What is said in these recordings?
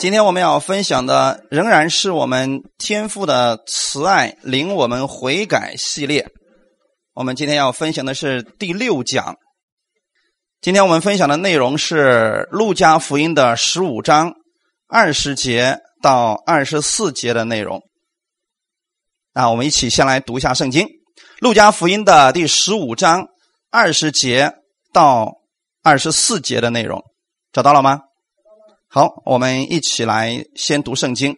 今天我们要分享的仍然是我们天父的慈爱领我们悔改系列。我们今天要分享的是第六讲。今天我们分享的内容是《路加福音》的十五章二十节到二十四节的内容。那我们一起先来读一下圣经，《路加福音》的第十五章二十节到二十四节的内容，找到了吗？好，我们一起来先读圣经。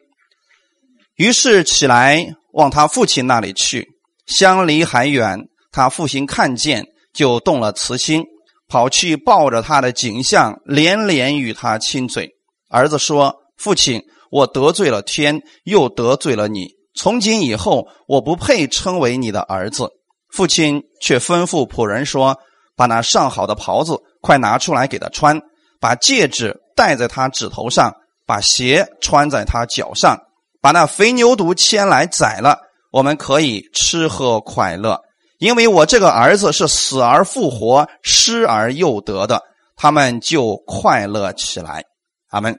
于是起来往他父亲那里去，相离还远，他父亲看见，就动了慈心，跑去抱着他的景象，连连与他亲嘴。儿子说：“父亲，我得罪了天，又得罪了你。从今以后，我不配称为你的儿子。”父亲却吩咐仆人说：“把那上好的袍子快拿出来给他穿，把戒指。”戴在他指头上，把鞋穿在他脚上，把那肥牛犊牵来宰了，我们可以吃喝快乐。因为我这个儿子是死而复活、失而又得的，他们就快乐起来。阿门。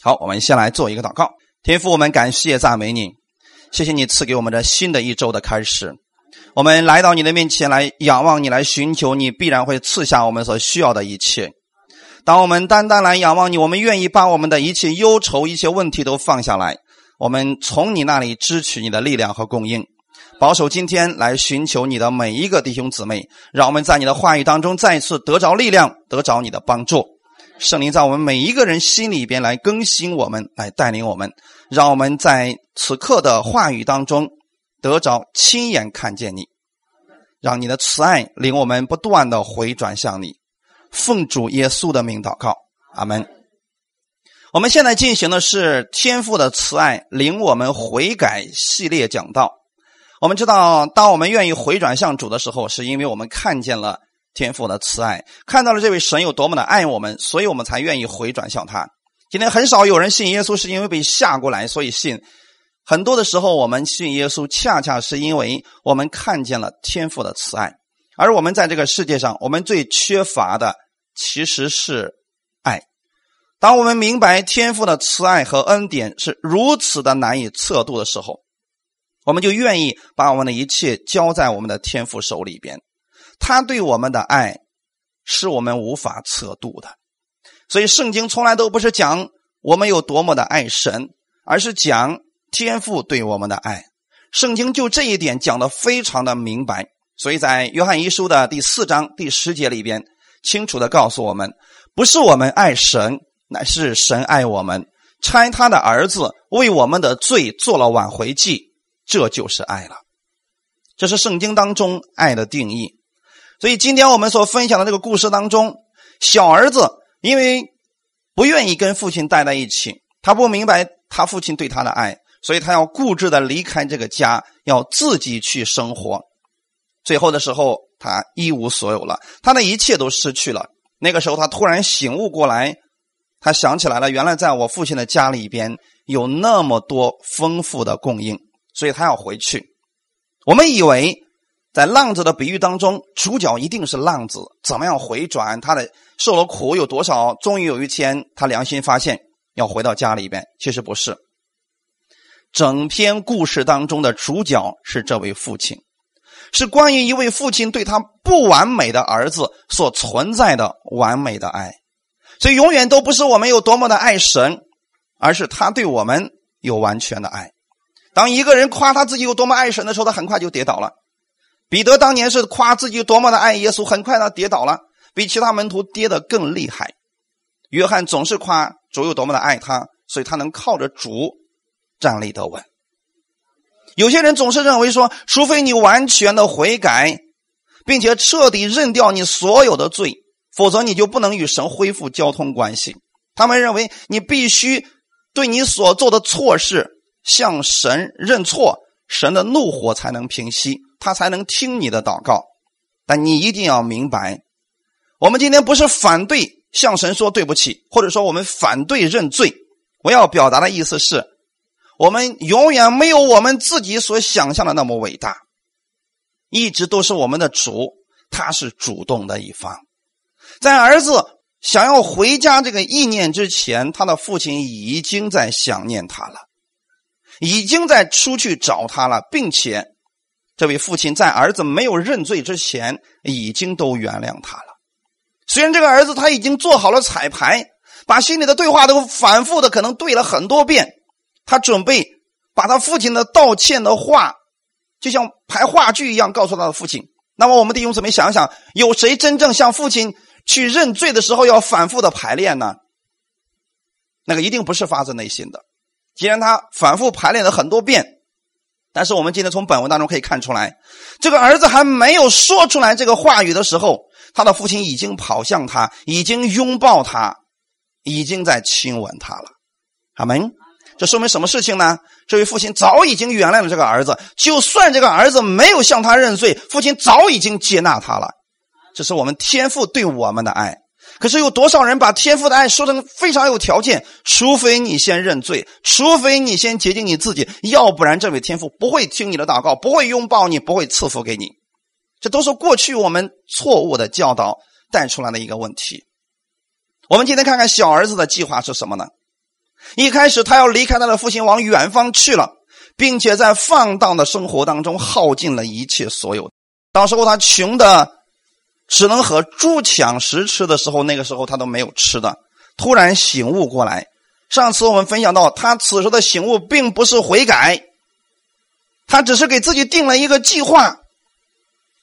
好，我们先来做一个祷告。天父，我们感谢赞美你，谢谢你赐给我们这新的一周的开始。我们来到你的面前来仰望你，来寻求你，必然会赐下我们所需要的一切。当我们单单来仰望你，我们愿意把我们的一切忧愁、一切问题都放下来，我们从你那里支取你的力量和供应，保守今天来寻求你的每一个弟兄姊妹，让我们在你的话语当中再次得着力量，得着你的帮助。圣灵在我们每一个人心里边来更新我们，来带领我们，让我们在此刻的话语当中得着亲眼看见你，让你的慈爱领我们不断的回转向你。奉主耶稣的名祷告，阿门。我们现在进行的是天父的慈爱领我们悔改系列讲道。我们知道，当我们愿意回转向主的时候，是因为我们看见了天父的慈爱，看到了这位神有多么的爱我们，所以我们才愿意回转向他。今天很少有人信耶稣，是因为被吓过来，所以信。很多的时候，我们信耶稣，恰恰是因为我们看见了天父的慈爱。而我们在这个世界上，我们最缺乏的其实是爱。当我们明白天父的慈爱和恩典是如此的难以测度的时候，我们就愿意把我们的一切交在我们的天父手里边。他对我们的爱是我们无法测度的。所以，圣经从来都不是讲我们有多么的爱神，而是讲天父对我们的爱。圣经就这一点讲的非常的明白。所以在约翰一书的第四章第十节里边，清楚的告诉我们，不是我们爱神，乃是神爱我们，差他的儿子为我们的罪做了挽回祭，这就是爱了。这是圣经当中爱的定义。所以今天我们所分享的这个故事当中，小儿子因为不愿意跟父亲待在一起，他不明白他父亲对他的爱，所以他要固执的离开这个家，要自己去生活。最后的时候，他一无所有了，他的一切都失去了。那个时候，他突然醒悟过来，他想起来了，原来在我父亲的家里边有那么多丰富的供应，所以他要回去。我们以为在浪子的比喻当中，主角一定是浪子，怎么样回转？他的受了苦有多少？终于有一天，他良心发现要回到家里边。其实不是，整篇故事当中的主角是这位父亲。是关于一位父亲对他不完美的儿子所存在的完美的爱，所以永远都不是我们有多么的爱神，而是他对我们有完全的爱。当一个人夸他自己有多么爱神的时候，他很快就跌倒了。彼得当年是夸自己有多么的爱耶稣，很快他跌倒了，比其他门徒跌得更厉害。约翰总是夸主有多么的爱他，所以他能靠着主站立得稳。有些人总是认为说，除非你完全的悔改，并且彻底认掉你所有的罪，否则你就不能与神恢复交通关系。他们认为你必须对你所做的错事向神认错，神的怒火才能平息，他才能听你的祷告。但你一定要明白，我们今天不是反对向神说对不起，或者说我们反对认罪。我要表达的意思是。我们永远没有我们自己所想象的那么伟大，一直都是我们的主，他是主动的一方。在儿子想要回家这个意念之前，他的父亲已经在想念他了，已经在出去找他了，并且这位父亲在儿子没有认罪之前，已经都原谅他了。虽然这个儿子他已经做好了彩排，把心里的对话都反复的可能对了很多遍，他准备把他父亲的道歉的话，就像排话剧一样告诉他的父亲。那么我们弟兄姊妹想想，有谁真正向父亲去认罪的时候要反复的排练呢？那个一定不是发自内心的。既然他反复排练了很多遍，但是我们今天从本文当中可以看出来，这个儿子还没有说出来这个话语的时候，他的父亲已经跑向他，已经拥抱他，已经在亲吻他了。阿门。这说明什么事情呢？这位父亲早已经原谅了这个儿子，就算这个儿子没有向他认罪，父亲早已经接纳他了。这是我们天父对我们的爱。可是有多少人把天父的爱说成非常有条件？除非你先认罪，除非你先洁净你自己，要不然这位天父不会听你的祷告，不会拥抱你，不会赐福给你。这都是过去我们错误的教导带出来的一个问题。我们今天看看小儿子的计划是什么呢？一开始，他要离开他的父亲，往远方去了，并且在放荡的生活当中耗尽了一切所有。到时候他穷的只能和猪抢食吃的时候，那个时候他都没有吃的。突然醒悟过来，上次我们分享到，他此时的醒悟并不是悔改，他只是给自己定了一个计划。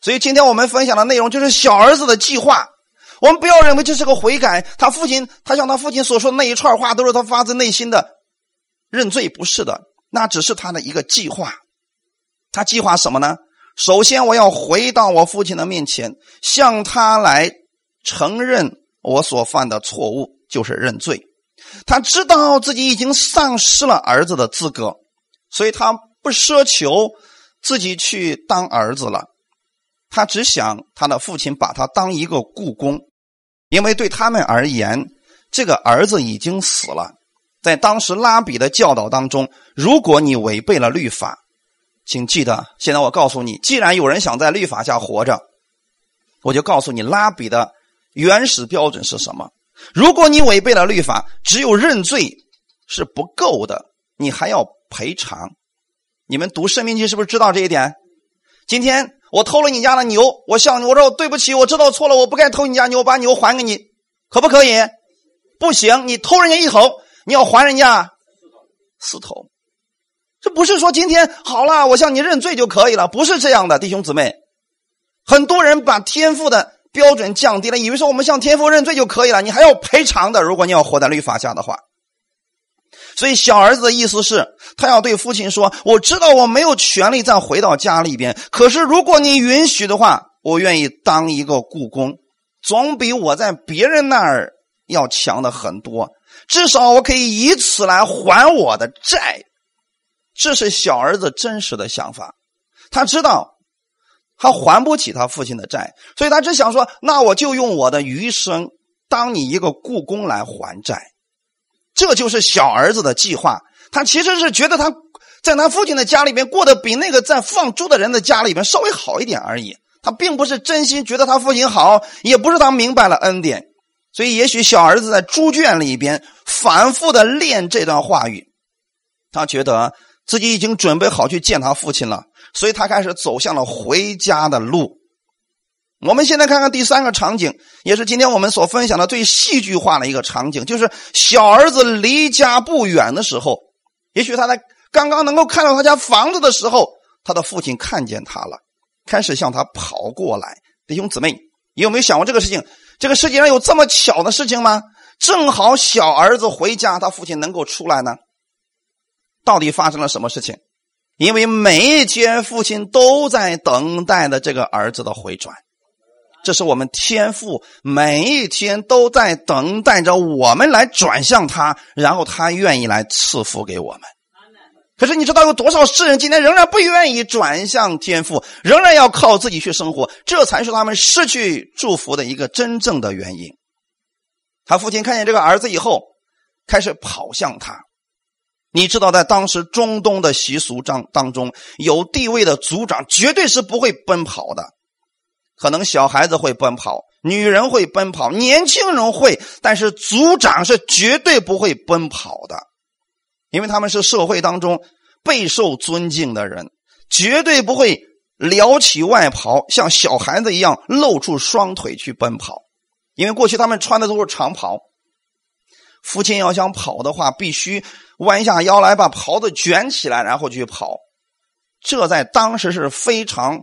所以今天我们分享的内容就是小儿子的计划。我们不要认为这是个悔改，他父亲他像他父亲所说的那一串话都是他发自内心的认罪，不是的，那只是他的一个计划。他计划什么呢？首先，我要回到我父亲的面前，向他来承认我所犯的错误，就是认罪。他知道自己已经丧失了儿子的资格，所以他不奢求自己去当儿子了，他只想他的父亲把他当一个故宫。因为对他们而言，这个儿子已经死了。在当时拉比的教导当中，如果你违背了律法，请记得，现在我告诉你，既然有人想在律法下活着，我就告诉你，拉比的原始标准是什么？如果你违背了律法，只有认罪是不够的，你还要赔偿。你们读《生命记》是不是知道这一点？今天。我偷了你家的牛，我向你我说对不起，我知道错了，我不该偷你家牛，把牛还给你，可不可以？不行，你偷人家一头，你要还人家四头。这不是说今天好了，我向你认罪就可以了，不是这样的，弟兄姊妹。很多人把天赋的标准降低了，以为说我们向天赋认罪就可以了，你还要赔偿的。如果你要活在律法下的话。所以，小儿子的意思是，他要对父亲说：“我知道我没有权利再回到家里边，可是如果你允许的话，我愿意当一个故宫，总比我在别人那儿要强的很多。至少我可以以此来还我的债。”这是小儿子真实的想法。他知道他还不起他父亲的债，所以他只想说：“那我就用我的余生当你一个故宫来还债。”这就是小儿子的计划。他其实是觉得他在他父亲的家里边过得比那个在放猪的人的家里边稍微好一点而已。他并不是真心觉得他父亲好，也不是他明白了恩典。所以，也许小儿子在猪圈里边反复的练这段话语，他觉得自己已经准备好去见他父亲了，所以他开始走向了回家的路。我们现在看看第三个场景，也是今天我们所分享的最戏剧化的一个场景，就是小儿子离家不远的时候，也许他在刚刚能够看到他家房子的时候，他的父亲看见他了，开始向他跑过来。弟兄姊妹，你有没有想过这个事情？这个世界上有这么巧的事情吗？正好小儿子回家，他父亲能够出来呢？到底发生了什么事情？因为每一天父亲都在等待的这个儿子的回转。这是我们天父每一天都在等待着我们来转向他，然后他愿意来赐福给我们。可是你知道有多少世人今天仍然不愿意转向天父，仍然要靠自己去生活，这才是他们失去祝福的一个真正的原因。他父亲看见这个儿子以后，开始跑向他。你知道，在当时中东的习俗当当中，有地位的族长绝对是不会奔跑的。可能小孩子会奔跑，女人会奔跑，年轻人会，但是族长是绝对不会奔跑的，因为他们是社会当中备受尊敬的人，绝对不会撩起外袍，像小孩子一样露出双腿去奔跑，因为过去他们穿的都是长袍。父亲要想跑的话，必须弯下腰来把袍子卷起来，然后去跑。这在当时是非常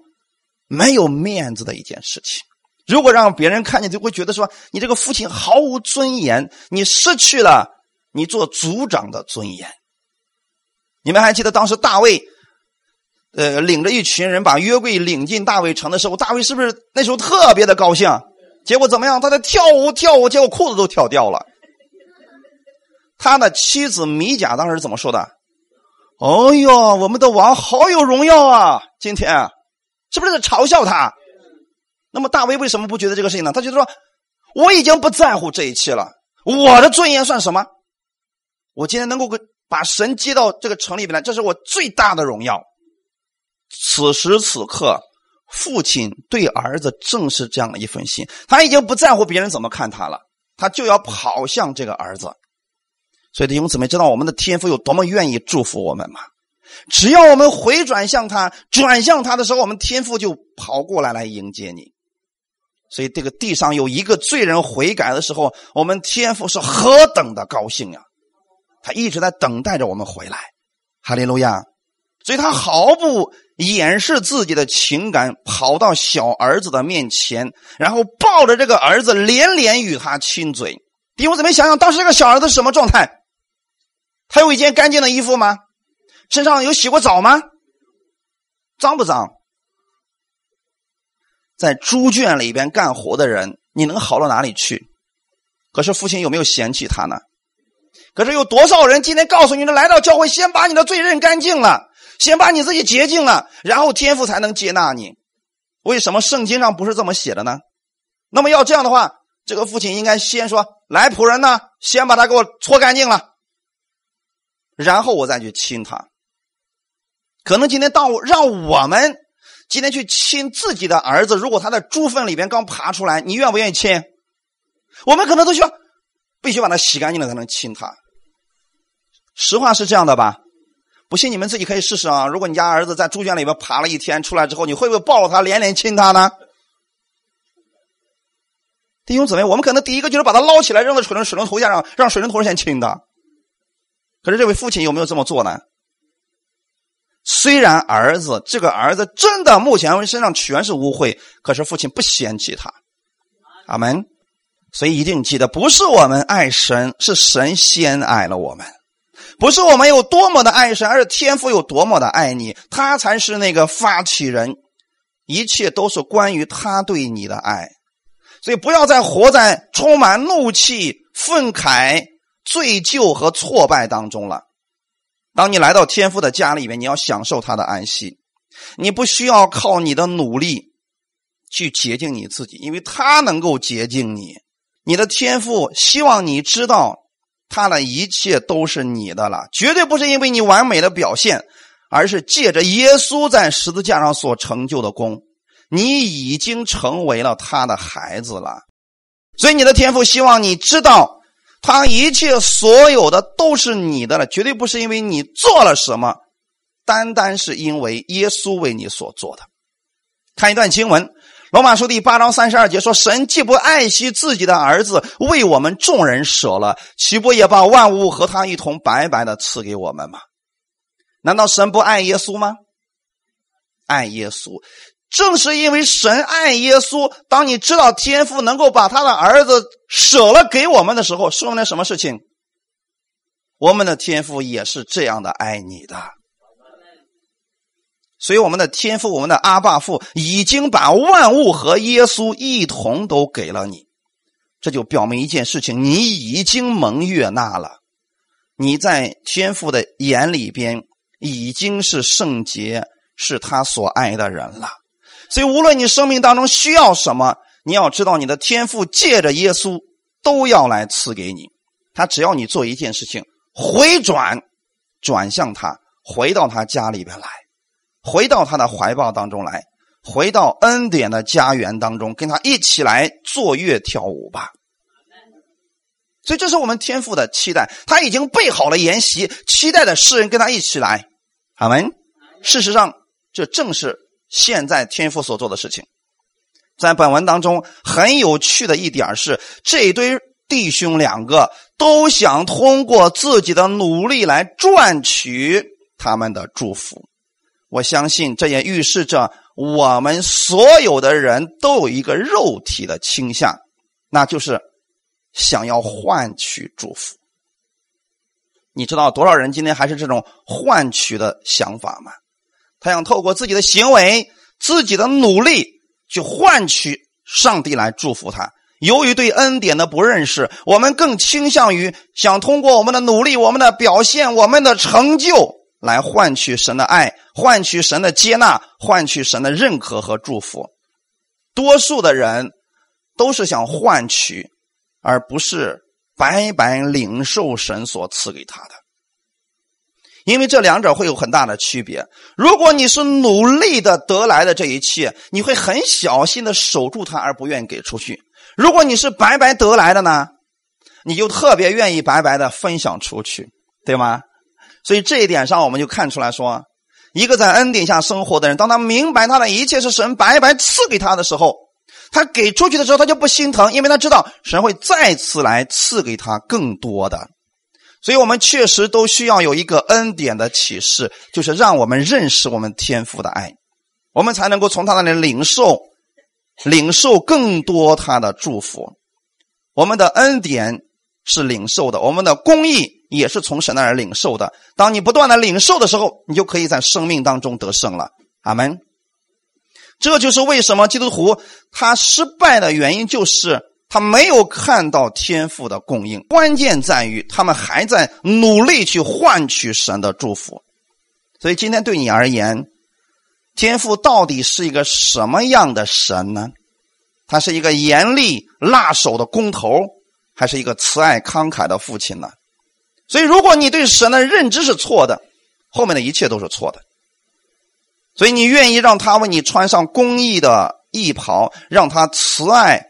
没有面子的一件事情。如果让别人看见，就会觉得说你这个父亲毫无尊严，你失去了你做族长的尊严。你们还记得当时大卫，呃，领着一群人把约柜领进大卫城的时候，大卫是不是那时候特别的高兴？结果怎么样？他在跳舞跳舞，结果裤子都跳掉了。他的妻子米甲当时怎么说的？哦哟，我们的王好有荣耀啊！今天啊是不是在嘲笑他？那么大卫为什么不觉得这个事情呢？他觉得说，我已经不在乎这一切了，我的尊严算什么？我今天能够把神接到这个城里边来，这是我最大的荣耀。此时此刻，父亲对儿子正是这样的一份心，他已经不在乎别人怎么看他了，他就要跑向这个儿子。所以弟兄姊妹，知道我们的天父有多么愿意祝福我们吗？只要我们回转向他，转向他的时候，我们天父就跑过来来迎接你。所以这个地上有一个罪人悔改的时候，我们天父是何等的高兴呀！他一直在等待着我们回来，哈利路亚！所以他毫不掩饰自己的情感，跑到小儿子的面前，然后抱着这个儿子，连连与他亲嘴。弟兄姊妹，想想当时这个小儿子什么状态？他有一件干净的衣服吗？身上有洗过澡吗？脏不脏？在猪圈里边干活的人，你能好到哪里去？可是父亲有没有嫌弃他呢？可是有多少人今天告诉你的，来到教会，先把你的罪认干净了，先把你自己洁净了，然后天父才能接纳你？为什么圣经上不是这么写的呢？那么要这样的话，这个父亲应该先说：“来，仆人呢，先把他给我搓干净了。”然后我再去亲他。可能今天当让我们今天去亲自己的儿子，如果他在猪粪里边刚爬出来，你愿不愿意亲？我们可能都需要必须把他洗干净了才能亲他。实话是这样的吧？不信你们自己可以试试啊！如果你家儿子在猪圈里边爬了一天，出来之后，你会不会抱着他连连亲他呢？弟兄姊妹，我们可能第一个就是把他捞起来扔到水龙水龙头下，让让水龙头先亲他。可是这位父亲有没有这么做呢？虽然儿子这个儿子真的目前身上全是污秽，可是父亲不嫌弃他。阿门。所以一定记得，不是我们爱神，是神先爱了我们；不是我们有多么的爱神，而是天父有多么的爱你，他才是那个发起人。一切都是关于他对你的爱。所以不要再活在充满怒气、愤慨。罪疚和挫败当中了。当你来到天父的家里面，你要享受他的安息。你不需要靠你的努力去洁净你自己，因为他能够洁净你。你的天父希望你知道，他的一切都是你的了，绝对不是因为你完美的表现，而是借着耶稣在十字架上所成就的功，你已经成为了他的孩子了。所以，你的天父希望你知道。他一切所有的都是你的了，绝对不是因为你做了什么，单单是因为耶稣为你所做的。看一段经文，《罗马书》第八章三十二节说：“神既不爱惜自己的儿子，为我们众人舍了，岂不也把万物和他一同白白的赐给我们吗？”难道神不爱耶稣吗？爱耶稣。正是因为神爱耶稣，当你知道天父能够把他的儿子舍了给我们的时候，说明了什么事情？我们的天父也是这样的爱你的。所以，我们的天父，我们的阿爸父，已经把万物和耶稣一同都给了你，这就表明一件事情：你已经蒙悦纳了，你在天父的眼里边已经是圣洁，是他所爱的人了。所以，无论你生命当中需要什么，你要知道，你的天赋借着耶稣都要来赐给你。他只要你做一件事情，回转，转向他，回到他家里边来，回到他的怀抱当中来，回到恩典的家园当中，跟他一起来坐月跳舞吧。所以，这是我们天父的期待。他已经备好了筵席，期待的世人跟他一起来。阿门。事实上，这正是现在天父所做的事情。在本文当中，很有趣的一点是，这堆弟兄两个都想通过自己的努力来赚取他们的祝福。我相信，这也预示着我们所有的人都有一个肉体的倾向，那就是。想要换取祝福，你知道多少人今天还是这种换取的想法吗？他想透过自己的行为、自己的努力去换取上帝来祝福他。由于对恩典的不认识，我们更倾向于想通过我们的努力、我们的表现、我们的成就来换取神的爱、换取神的接纳、换取神的认可和祝福。多数的人都是想换取。而不是白白领受神所赐给他的，因为这两者会有很大的区别。如果你是努力的得来的这一切，你会很小心的守住它，而不愿意给出去；如果你是白白得来的呢，你就特别愿意白白的分享出去，对吗？所以这一点上，我们就看出来说，一个在恩典下生活的人，当他明白他的一切是神白白赐给他的时候。他给出去的时候，他就不心疼，因为他知道神会再次来赐给他更多的。所以，我们确实都需要有一个恩典的启示，就是让我们认识我们天父的爱，我们才能够从他那里领受、领受更多他的祝福。我们的恩典是领受的，我们的公义也是从神那儿领受的。当你不断的领受的时候，你就可以在生命当中得胜了。阿门。这就是为什么基督徒他失败的原因，就是他没有看到天赋的供应。关键在于他们还在努力去换取神的祝福。所以今天对你而言，天赋到底是一个什么样的神呢？他是一个严厉辣手的工头，还是一个慈爱慷慨的父亲呢？所以，如果你对神的认知是错的，后面的一切都是错的。所以，你愿意让他为你穿上公义的衣袍，让他慈爱、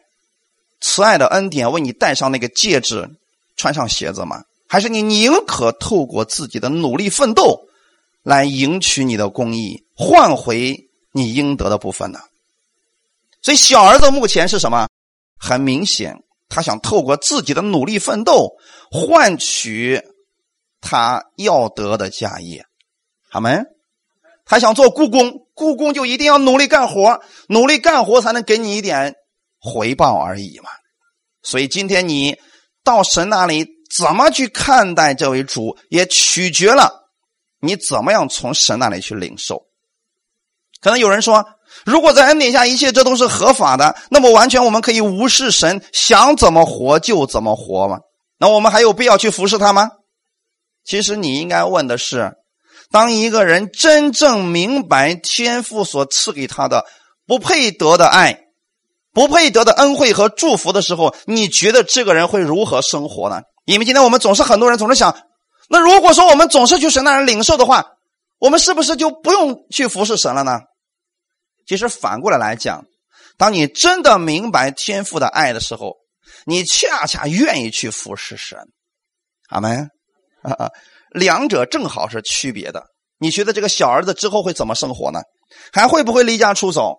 慈爱的恩典为你戴上那个戒指，穿上鞋子吗？还是你宁可透过自己的努力奋斗，来赢取你的公义，换回你应得的部分呢？所以，小儿子目前是什么？很明显，他想透过自己的努力奋斗，换取他要得的家业。好没？他想做故宫，故宫就一定要努力干活，努力干活才能给你一点回报而已嘛。所以今天你到神那里怎么去看待这位主，也取决了你怎么样从神那里去领受。可能有人说，如果在恩典下一切这都是合法的，那么完全我们可以无视神，想怎么活就怎么活吗？那我们还有必要去服侍他吗？其实你应该问的是。当一个人真正明白天父所赐给他的不配得的爱、不配得的恩惠和祝福的时候，你觉得这个人会如何生活呢？因为今天我们总是很多人总是想，那如果说我们总是去神那儿领受的话，我们是不是就不用去服侍神了呢？其实反过来来讲，当你真的明白天父的爱的时候，你恰恰愿意去服侍神。阿门。两者正好是区别的。你觉得这个小儿子之后会怎么生活呢？还会不会离家出走？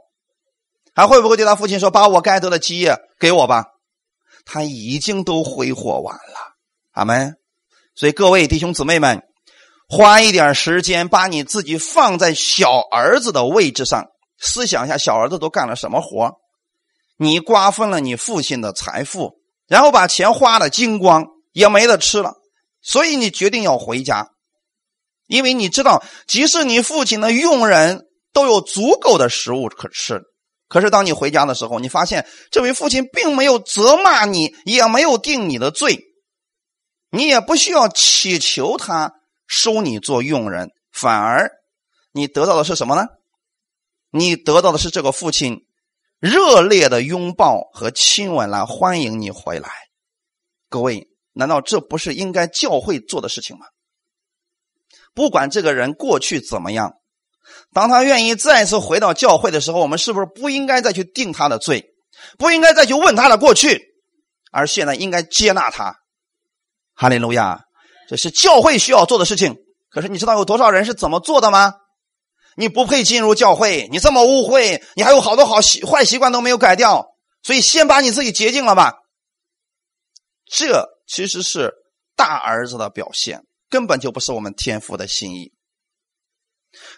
还会不会对他父亲说：“把我该得的基业给我吧？”他已经都挥霍完了。阿门。所以各位弟兄姊妹们，花一点时间把你自己放在小儿子的位置上，思想一下小儿子都干了什么活？你瓜分了你父亲的财富，然后把钱花的精光，也没得吃了。所以你决定要回家，因为你知道，即使你父亲的佣人都有足够的食物可吃，可是当你回家的时候，你发现这位父亲并没有责骂你，也没有定你的罪，你也不需要祈求他收你做佣人，反而你得到的是什么呢？你得到的是这个父亲热烈的拥抱和亲吻来欢迎你回来，各位。难道这不是应该教会做的事情吗？不管这个人过去怎么样，当他愿意再次回到教会的时候，我们是不是不应该再去定他的罪，不应该再去问他的过去，而现在应该接纳他？哈利路亚！这是教会需要做的事情。可是你知道有多少人是怎么做的吗？你不配进入教会，你这么污秽，你还有好多好习坏习惯都没有改掉，所以先把你自己洁净了吧。这其实是大儿子的表现，根本就不是我们天父的心意。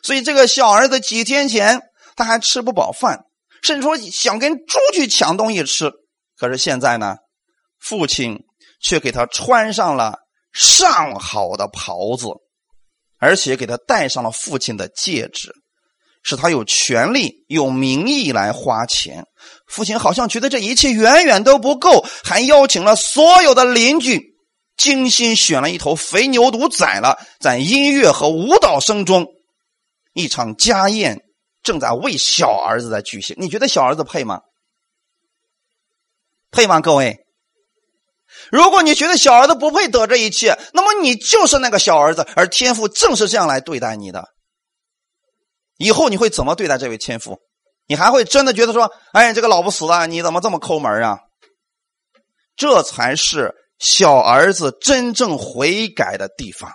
所以这个小儿子几天前他还吃不饱饭，甚至说想跟猪去抢东西吃。可是现在呢，父亲却给他穿上了上好的袍子，而且给他戴上了父亲的戒指，使他有权利、有名义来花钱。父亲好像觉得这一切远远都不够，还邀请了所有的邻居，精心选了一头肥牛犊宰了，在音乐和舞蹈声中。一场家宴正在为小儿子在举行，你觉得小儿子配吗？配吗？各位，如果你觉得小儿子不配得这一切，那么你就是那个小儿子，而天父正是这样来对待你的。以后你会怎么对待这位天父？你还会真的觉得说：“哎，这个老不死的，你怎么这么抠门啊？”这才是小儿子真正悔改的地方。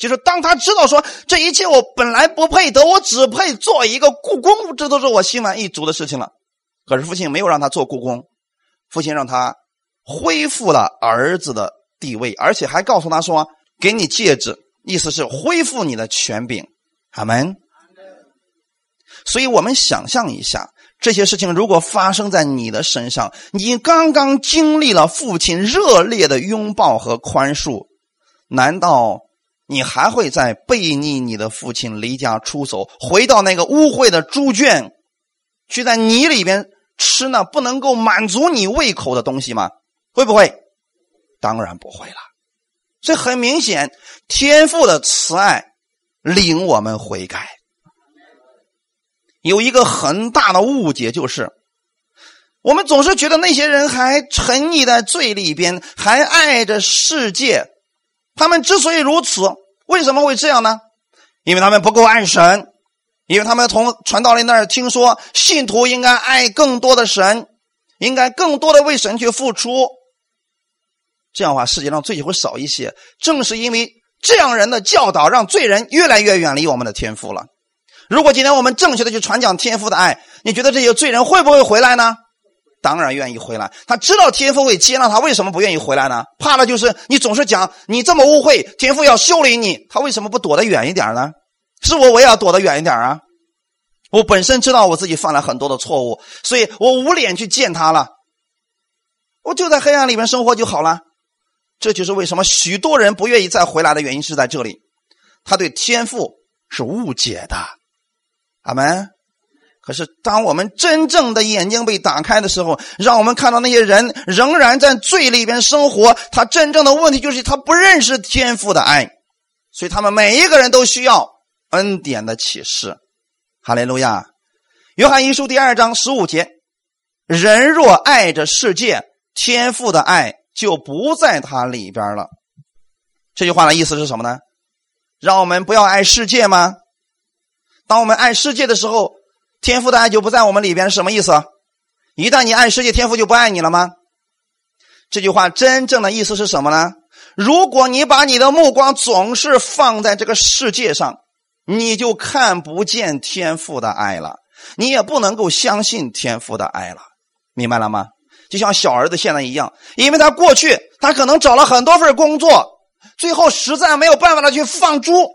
就是当他知道说这一切我本来不配得，我只配做一个故宫，这都是我心满意足的事情了。可是父亲没有让他做故宫，父亲让他恢复了儿子的地位，而且还告诉他说：“给你戒指，意思是恢复你的权柄。”阿门。所以我们想象一下，这些事情如果发生在你的身上，你刚刚经历了父亲热烈的拥抱和宽恕，难道？你还会在背逆你的父亲，离家出走，回到那个污秽的猪圈，去在泥里边吃那不能够满足你胃口的东西吗？会不会？当然不会了。所以很明显，天父的慈爱领我们悔改。有一个很大的误解，就是我们总是觉得那些人还沉溺在罪里边，还爱着世界。他们之所以如此，为什么会这样呢？因为他们不够爱神，因为他们从传道人那儿听说信徒应该爱更多的神，应该更多的为神去付出。这样的话，世界上罪就会少一些。正是因为这样人的教导，让罪人越来越远离我们的天赋了。如果今天我们正确的去传讲天赋的爱，你觉得这些罪人会不会回来呢？当然愿意回来，他知道天父会接纳他，为什么不愿意回来呢？怕的就是你总是讲你这么污秽，天父要修理你，他为什么不躲得远一点呢？是我，我也要躲得远一点啊！我本身知道我自己犯了很多的错误，所以我无脸去见他了，我就在黑暗里面生活就好了。这就是为什么许多人不愿意再回来的原因是在这里，他对天父是误解的。阿门。可是，当我们真正的眼睛被打开的时候，让我们看到那些人仍然在罪里边生活。他真正的问题就是他不认识天赋的爱，所以他们每一个人都需要恩典的启示。哈利路亚！约翰一书第二章十五节：人若爱着世界，天赋的爱就不在他里边了。这句话的意思是什么呢？让我们不要爱世界吗？当我们爱世界的时候。天赋的爱就不在我们里边是什么意思？一旦你爱世界，天赋就不爱你了吗？这句话真正的意思是什么呢？如果你把你的目光总是放在这个世界上，你就看不见天赋的爱了，你也不能够相信天赋的爱了，明白了吗？就像小儿子现在一样，因为他过去他可能找了很多份工作，最后实在没有办法的去放猪。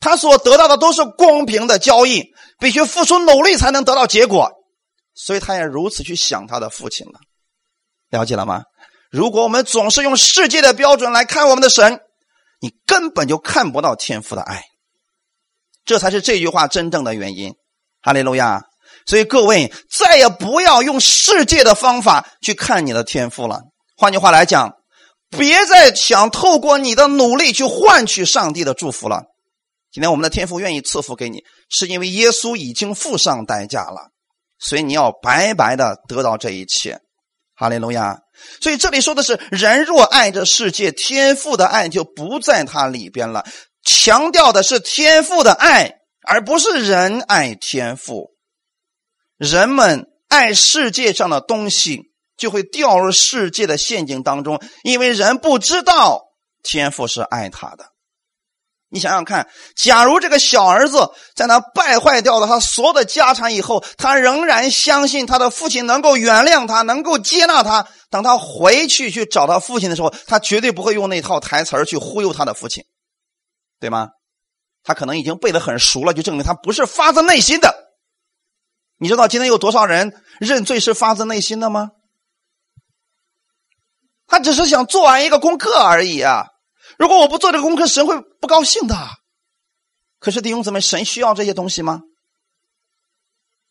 他所得到的都是公平的交易，必须付出努力才能得到结果，所以他也如此去想他的父亲了。了解了吗？如果我们总是用世界的标准来看我们的神，你根本就看不到天父的爱。这才是这句话真正的原因。哈利路亚！所以各位再也不要用世界的方法去看你的天赋了。换句话来讲，别再想透过你的努力去换取上帝的祝福了。今天我们的天父愿意赐福给你，是因为耶稣已经付上代价了，所以你要白白的得到这一切。哈利路亚！所以这里说的是，人若爱这世界，天父的爱就不在他里边了。强调的是天父的爱，而不是人爱天赋。人们爱世界上的东西，就会掉入世界的陷阱当中，因为人不知道天赋是爱他的。你想想看，假如这个小儿子在那败坏掉了他所有的家产以后，他仍然相信他的父亲能够原谅他，能够接纳他。等他回去去找他父亲的时候，他绝对不会用那套台词去忽悠他的父亲，对吗？他可能已经背得很熟了，就证明他不是发自内心的。你知道今天有多少人认罪是发自内心的吗？他只是想做完一个功课而已啊。如果我不做这个功课，神会不高兴的。可是弟兄姊妹，神需要这些东西吗？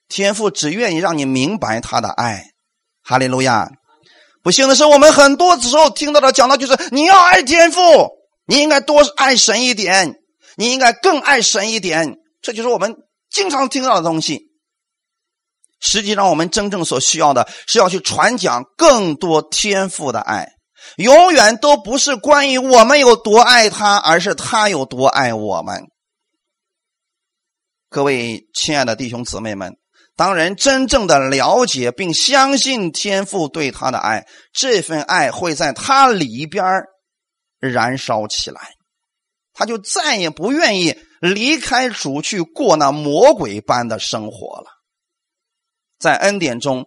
天父只愿意让你明白他的爱。哈利路亚！不幸的是，我们很多时候听到的讲到就是你要爱天父，你应该多爱神一点，你应该更爱神一点。这就是我们经常听到的东西。实际上，我们真正所需要的是要去传讲更多天赋的爱。永远都不是关于我们有多爱他，而是他有多爱我们。各位亲爱的弟兄姊妹们，当人真正的了解并相信天父对他的爱，这份爱会在他里边燃烧起来，他就再也不愿意离开主去过那魔鬼般的生活了。在恩典中。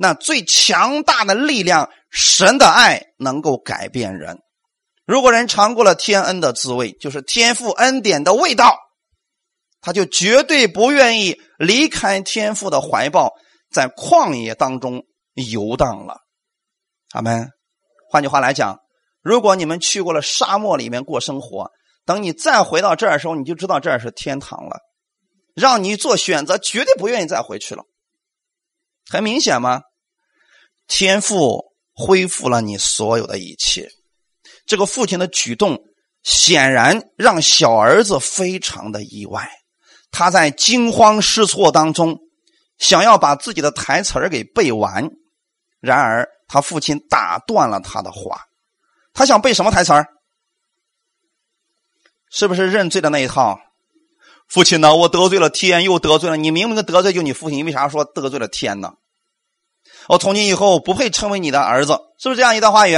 那最强大的力量，神的爱能够改变人。如果人尝过了天恩的滋味，就是天赋恩典的味道，他就绝对不愿意离开天赋的怀抱，在旷野当中游荡了。阿门。换句话来讲，如果你们去过了沙漠里面过生活，等你再回到这儿的时候，你就知道这儿是天堂了。让你做选择，绝对不愿意再回去了。很明显吗？天赋恢复了你所有的一切，这个父亲的举动显然让小儿子非常的意外。他在惊慌失措当中，想要把自己的台词儿给背完，然而他父亲打断了他的话。他想背什么台词儿？是不是认罪的那一套？父亲呢？我得罪了天，又得罪了你。明明得罪就你父亲，你为啥说得罪了天呢？我从今以后不配称为你的儿子，是不是这样一段话语？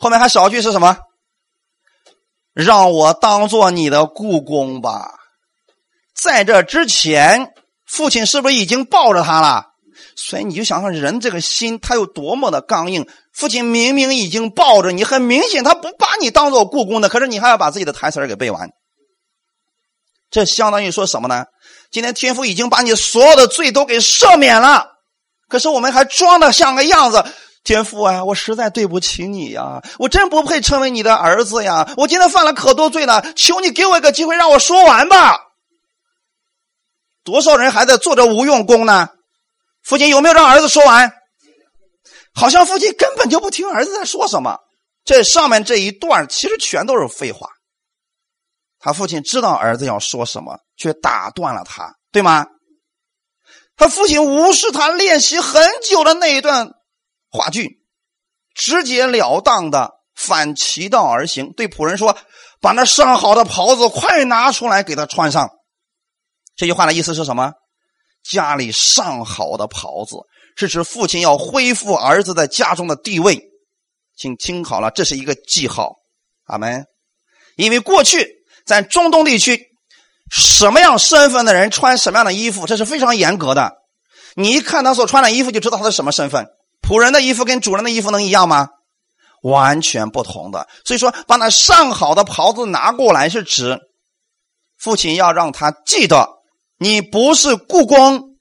后面还少句是什么？让我当做你的故宫吧。在这之前，父亲是不是已经抱着他了？所以你就想想人这个心，他有多么的刚硬。父亲明明已经抱着你，很明显他不把你当做故宫的，可是你还要把自己的台词给背完。这相当于说什么呢？今天天父已经把你所有的罪都给赦免了。可是我们还装的像个样子，天父啊，我实在对不起你呀，我真不配成为你的儿子呀！我今天犯了可多罪了，求你给我一个机会让我说完吧。多少人还在做着无用功呢？父亲有没有让儿子说完？好像父亲根本就不听儿子在说什么。这上面这一段其实全都是废话。他父亲知道儿子要说什么，却打断了他，对吗？他父亲无视他练习很久的那一段话剧，直截了当的反其道而行，对仆人说：“把那上好的袍子快拿出来给他穿上。”这句话的意思是什么？家里上好的袍子是指父亲要恢复儿子在家中的地位。请听好了，这是一个记号。阿门。因为过去在中东地区。什么样身份的人穿什么样的衣服，这是非常严格的。你一看他所穿的衣服，就知道他是什么身份。仆人的衣服跟主人的衣服能一样吗？完全不同的。所以说，把那上好的袍子拿过来，是指父亲要让他记得，你不是故宫，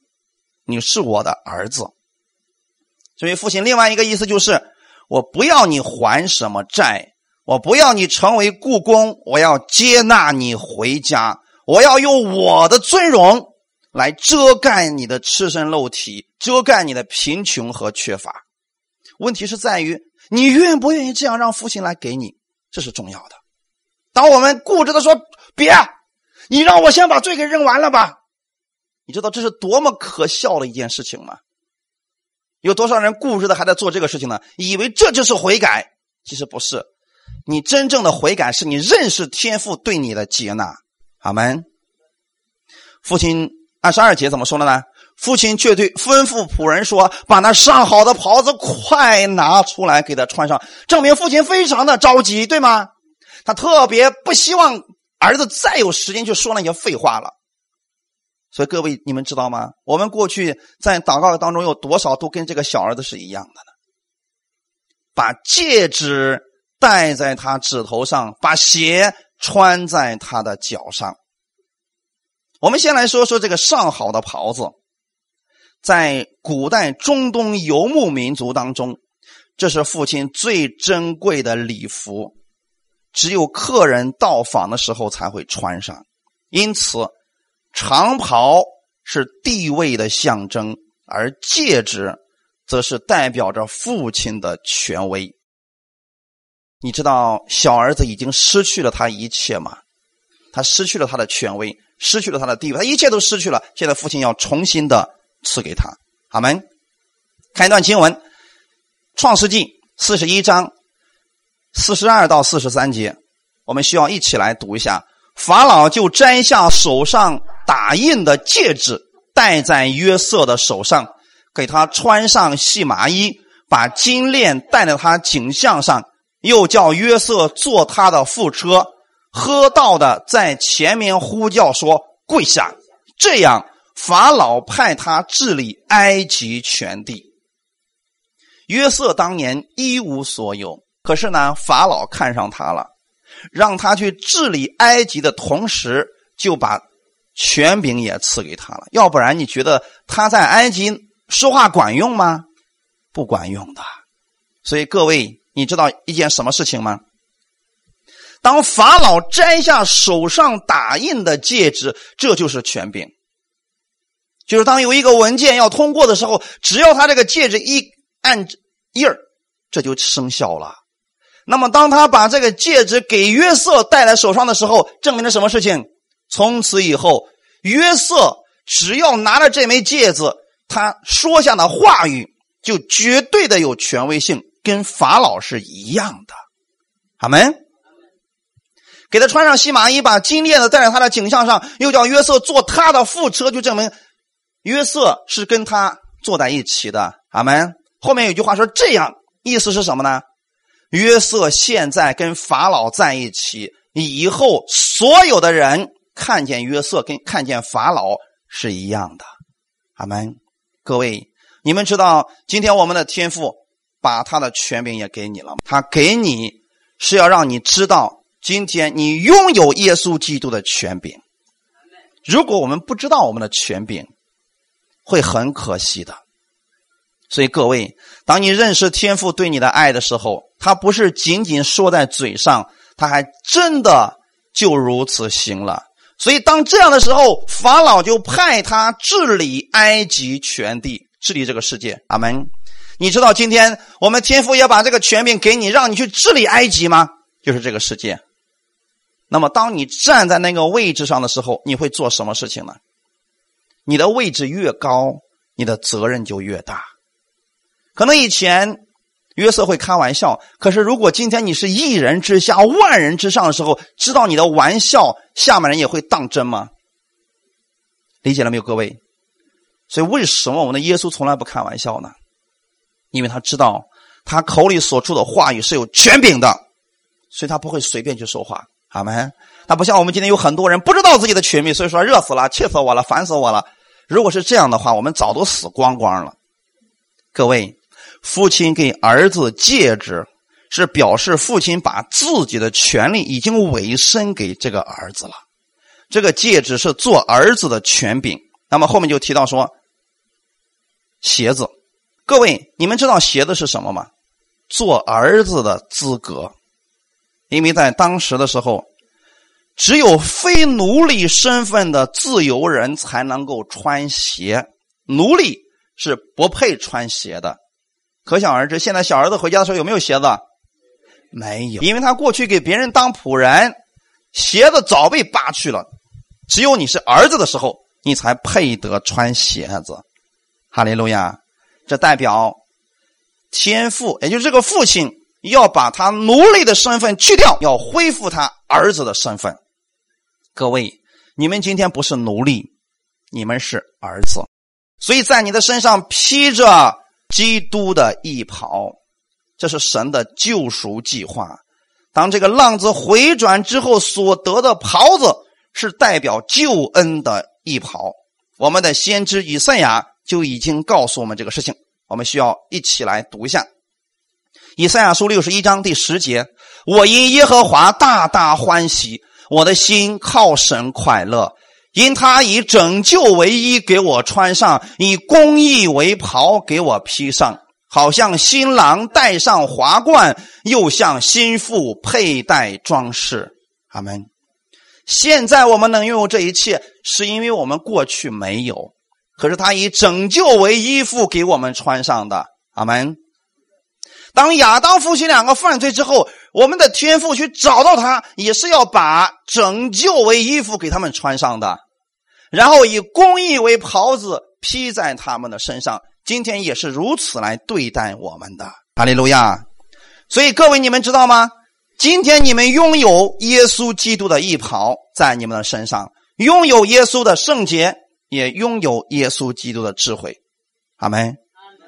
你是我的儿子。所以，父亲另外一个意思就是，我不要你还什么债，我不要你成为故宫，我要接纳你回家。我要用我的尊荣来遮盖你的赤身肉体，遮盖你的贫穷和缺乏。问题是在于你愿不愿意这样让父亲来给你，这是重要的。当我们固执的说“别”，你让我先把罪给认完了吧？你知道这是多么可笑的一件事情吗？有多少人固执的还在做这个事情呢？以为这就是悔改，其实不是。你真正的悔改是你认识天父对你的接纳。阿门。父亲二十二节怎么说的呢？父亲却对吩咐仆人说：“把那上好的袍子快拿出来给他穿上。”证明父亲非常的着急，对吗？他特别不希望儿子再有时间去说那些废话了。所以各位，你们知道吗？我们过去在祷告当中有多少都跟这个小儿子是一样的呢？把戒指戴在他指头上，把鞋穿在他的脚上。我们先来说说这个上好的袍子，在古代中东游牧民族当中，这是父亲最珍贵的礼服，只有客人到访的时候才会穿上。因此，长袍是地位的象征，而戒指。则是代表着父亲的权威。你知道小儿子已经失去了他一切吗？他失去了他的权威，失去了他的地位，他一切都失去了。现在父亲要重新的赐给他。阿门。看一段经文，《创世纪》四十一章四十二到四十三节，我们需要一起来读一下。法老就摘下手上打印的戒指，戴在约瑟的手上。给他穿上细麻衣，把金链戴在他颈项上，又叫约瑟坐他的副车，喝道的在前面呼叫说：“跪下！”这样，法老派他治理埃及全地。约瑟当年一无所有，可是呢，法老看上他了，让他去治理埃及的同时，就把权柄也赐给他了。要不然，你觉得他在埃及？说话管用吗？不管用的。所以各位，你知道一件什么事情吗？当法老摘下手上打印的戒指，这就是权柄。就是当有一个文件要通过的时候，只要他这个戒指一按印儿，这就生效了。那么，当他把这个戒指给约瑟戴在手上的时候，证明了什么事情？从此以后，约瑟只要拿着这枚戒指。他说下的话语就绝对的有权威性，跟法老是一样的。阿门。给他穿上细麻衣，把金链子戴在他的颈项上，又叫约瑟坐他的副车，就证明约瑟是跟他坐在一起的。阿门。后面有句话说这样，意思是什么呢？约瑟现在跟法老在一起，以后所有的人看见约瑟跟看见法老是一样的。阿门。各位，你们知道今天我们的天赋把他的权柄也给你了？他给你是要让你知道，今天你拥有耶稣基督的权柄。如果我们不知道我们的权柄，会很可惜的。所以各位，当你认识天父对你的爱的时候，他不是仅仅说在嘴上，他还真的就如此行了。所以，当这样的时候，法老就派他治理埃及全地，治理这个世界。阿门。你知道今天我们天父要把这个权柄给你，让你去治理埃及吗？就是这个世界。那么，当你站在那个位置上的时候，你会做什么事情呢？你的位置越高，你的责任就越大。可能以前。约瑟会开玩笑，可是如果今天你是一人之下、万人之上的时候，知道你的玩笑，下面人也会当真吗？理解了没有，各位？所以为什么我们的耶稣从来不开玩笑呢？因为他知道他口里所出的话语是有权柄的，所以他不会随便去说话。阿门。他不像我们今天有很多人不知道自己的权柄，所以说热死了、气死我了、烦死我了。如果是这样的话，我们早都死光光了。各位。父亲给儿子戒指，是表示父亲把自己的权利已经委身给这个儿子了。这个戒指是做儿子的权柄。那么后面就提到说，鞋子，各位，你们知道鞋子是什么吗？做儿子的资格，因为在当时的时候，只有非奴隶身份的自由人才能够穿鞋，奴隶是不配穿鞋的。可想而知，现在小儿子回家的时候有没有鞋子？没有，因为他过去给别人当仆人，鞋子早被扒去了。只有你是儿子的时候，你才配得穿鞋子。哈利路亚！这代表天父，也就是这个父亲，要把他奴隶的身份去掉，要恢复他儿子的身份。各位，你们今天不是奴隶，你们是儿子，所以在你的身上披着基督的衣袍，这是神的救赎计划。当这个浪子回转之后所得的袍子，是代表救恩的衣袍。我们的先知以赛亚就已经告诉我们这个事情，我们需要一起来读一下《以赛亚书》六十一章第十节：“我因耶和华大大欢喜，我的心靠神快乐。”因他以拯救为衣给我穿上，以公义为袍给我披上，好像新郎戴上华冠，又像新妇佩戴装饰。阿门。现在我们能拥有这一切，是因为我们过去没有。可是他以拯救为衣服给我们穿上的。阿门。当亚当夫妻两个犯罪之后，我们的天父去找到他，也是要把拯救为衣服给他们穿上的，然后以公义为袍子披在他们的身上。今天也是如此来对待我们的。哈利路亚！所以各位，你们知道吗？今天你们拥有耶稣基督的衣袍在你们的身上，拥有耶稣的圣洁，也拥有耶稣基督的智慧。阿门。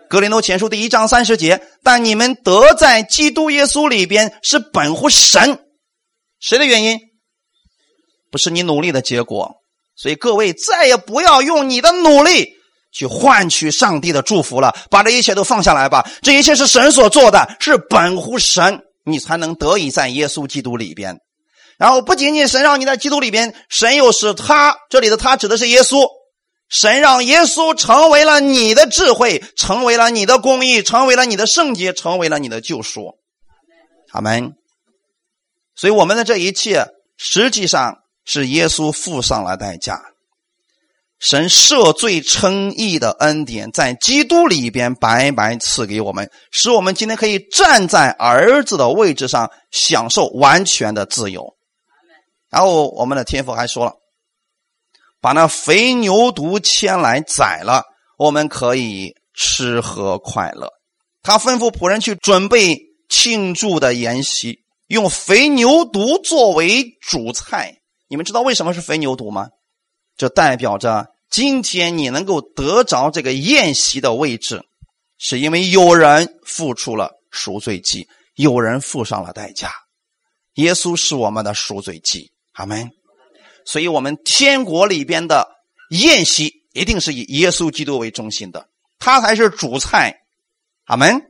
格林多前书第一章三十节，但你们得在基督耶稣里边是本乎神，谁的原因？不是你努力的结果。所以各位再也不要用你的努力去换取上帝的祝福了，把这一切都放下来吧。这一切是神所做的，是本乎神，你才能得以在耶稣基督里边。然后不仅仅神让你在基督里边，神又是他，这里的他指的是耶稣。神让耶稣成为了你的智慧，成为了你的公义，成为了你的圣洁，成为了你的救赎。阿门。所以我们的这一切实际上是耶稣付上了代价。神赦罪称义的恩典在基督里边白白赐给我们，使我们今天可以站在儿子的位置上，享受完全的自由。然后我们的天父还说了。把那肥牛犊牵来宰了，我们可以吃喝快乐。他吩咐仆人去准备庆祝的筵席，用肥牛犊作为主菜。你们知道为什么是肥牛犊吗？这代表着今天你能够得着这个宴席的位置，是因为有人付出了赎罪祭，有人付上了代价。耶稣是我们的赎罪祭。阿门。所以，我们天国里边的宴席一定是以耶稣基督为中心的，他才是主菜。阿门。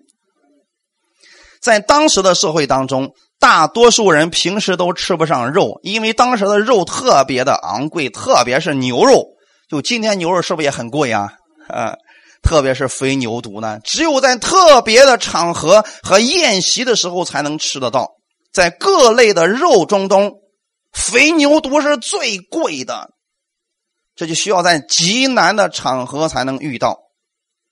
在当时的社会当中，大多数人平时都吃不上肉，因为当时的肉特别的昂贵，特别是牛肉。就今天牛肉是不是也很贵啊？啊，特别是肥牛犊呢，只有在特别的场合和宴席的时候才能吃得到。在各类的肉中东。肥牛犊是最贵的，这就需要在极难的场合才能遇到。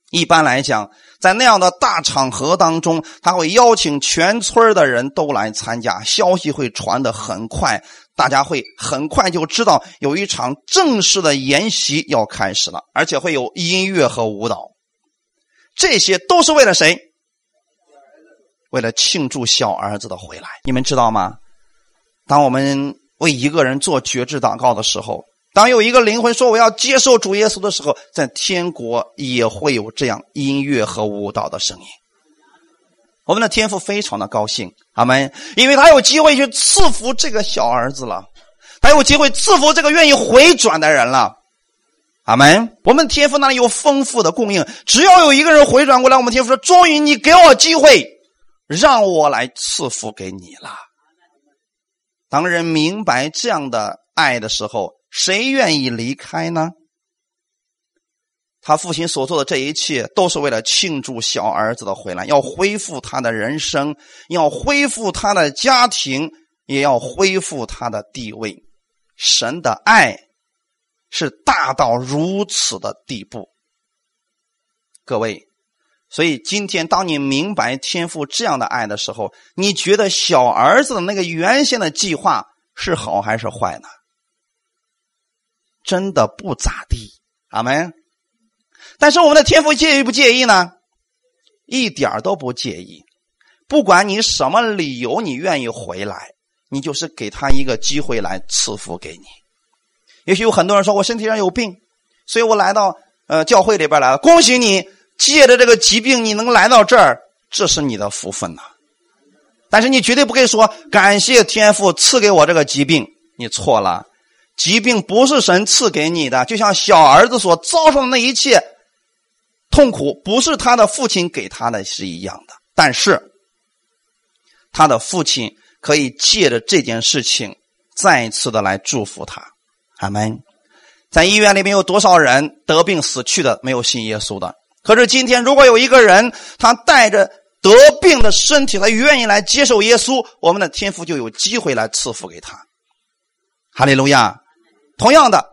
一般来讲，在那样的大场合当中，他会邀请全村的人都来参加，消息会传得很快，大家会很快就知道有一场正式的筵席要开始了，而且会有音乐和舞蹈。这些都是为了谁？为了庆祝小儿子的回来。你们知道吗？当我们。为一个人做绝志祷告的时候，当有一个灵魂说我要接受主耶稣的时候，在天国也会有这样音乐和舞蹈的声音。我们的天父非常的高兴，阿门，因为他有机会去赐福这个小儿子了，他有机会赐福这个愿意回转的人了，阿门。我们天父那里有丰富的供应，只要有一个人回转过来，我们天父说：“终于你给我机会，让我来赐福给你了。”当人明白这样的爱的时候，谁愿意离开呢？他父亲所做的这一切，都是为了庆祝小儿子的回来，要恢复他的人生，要恢复他的家庭，也要恢复他的地位。神的爱是大到如此的地步，各位。所以今天，当你明白天父这样的爱的时候，你觉得小儿子的那个原先的计划是好还是坏呢？真的不咋地，阿门。但是我们的天父介意不介意呢？一点都不介意。不管你什么理由，你愿意回来，你就是给他一个机会来赐福给你。也许有很多人说我身体上有病，所以我来到呃教会里边来了。恭喜你，借着这个疾病你能来到这儿，这是你的福分呐。但是你绝对不可以说感谢天父赐给我这个疾病，你错了。疾病不是神赐给你的，就像小儿子所遭受的那一切痛苦，不是他的父亲给他的是一样的。但是他的父亲可以借着这件事情再一次的来祝福他。阿门。在医院里面有多少人得病死去的，没有信耶稣的？可是今天，如果有一个人他带着得病的身体，他愿意来接受耶稣，我们的天父就有机会来赐福给他。哈利路亚。同样的，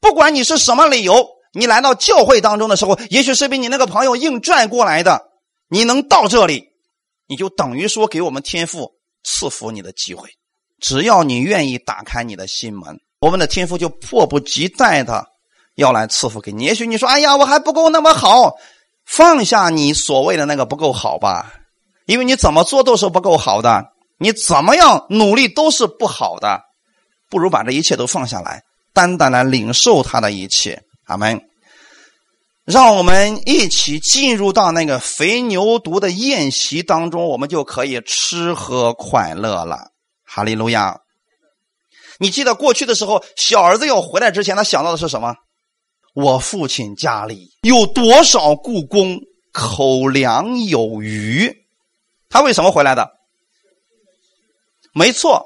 不管你是什么理由，你来到教会当中的时候，也许是被你那个朋友硬拽过来的，你能到这里，你就等于说给我们天父赐福你的机会。只要你愿意打开你的心门，我们的天父就迫不及待的要来赐福给你。也许你说：“哎呀，我还不够那么好。”放下你所谓的那个不够好吧，因为你怎么做都是不够好的，你怎么样努力都是不好的，不如把这一切都放下来，单单来领受他的一切。阿门。让我们一起进入到那个肥牛犊的宴席当中，我们就可以吃喝快乐了。哈利路亚！你记得过去的时候，小儿子要回来之前，他想到的是什么？我父亲家里有多少故宫，口粮有余。他为什么回来的？没错，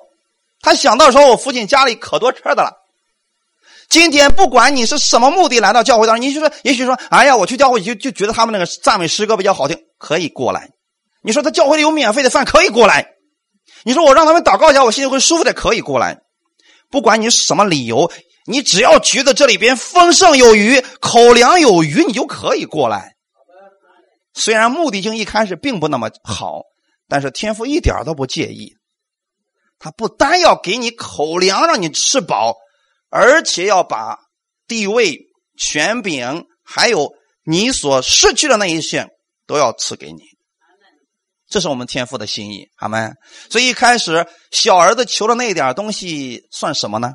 他想到说，我父亲家里可多吃的了。今天不管你是什么目的来到教会当中，你就说，也许说，哎呀，我去教会就就觉得他们那个赞美诗歌比较好听，可以过来。你说他教会里有免费的饭，可以过来。你说我让他们祷告一下，我心里会舒服的，可以过来。不管你什么理由。你只要觉得这里边丰盛有余，口粮有余，你就可以过来。虽然目的性一开始并不那么好，但是天父一点都不介意。他不单要给你口粮让你吃饱，而且要把地位、权柄，还有你所失去的那一些，都要赐给你。这是我们天父的心意，好吗？所以一开始小儿子求的那一点东西算什么呢？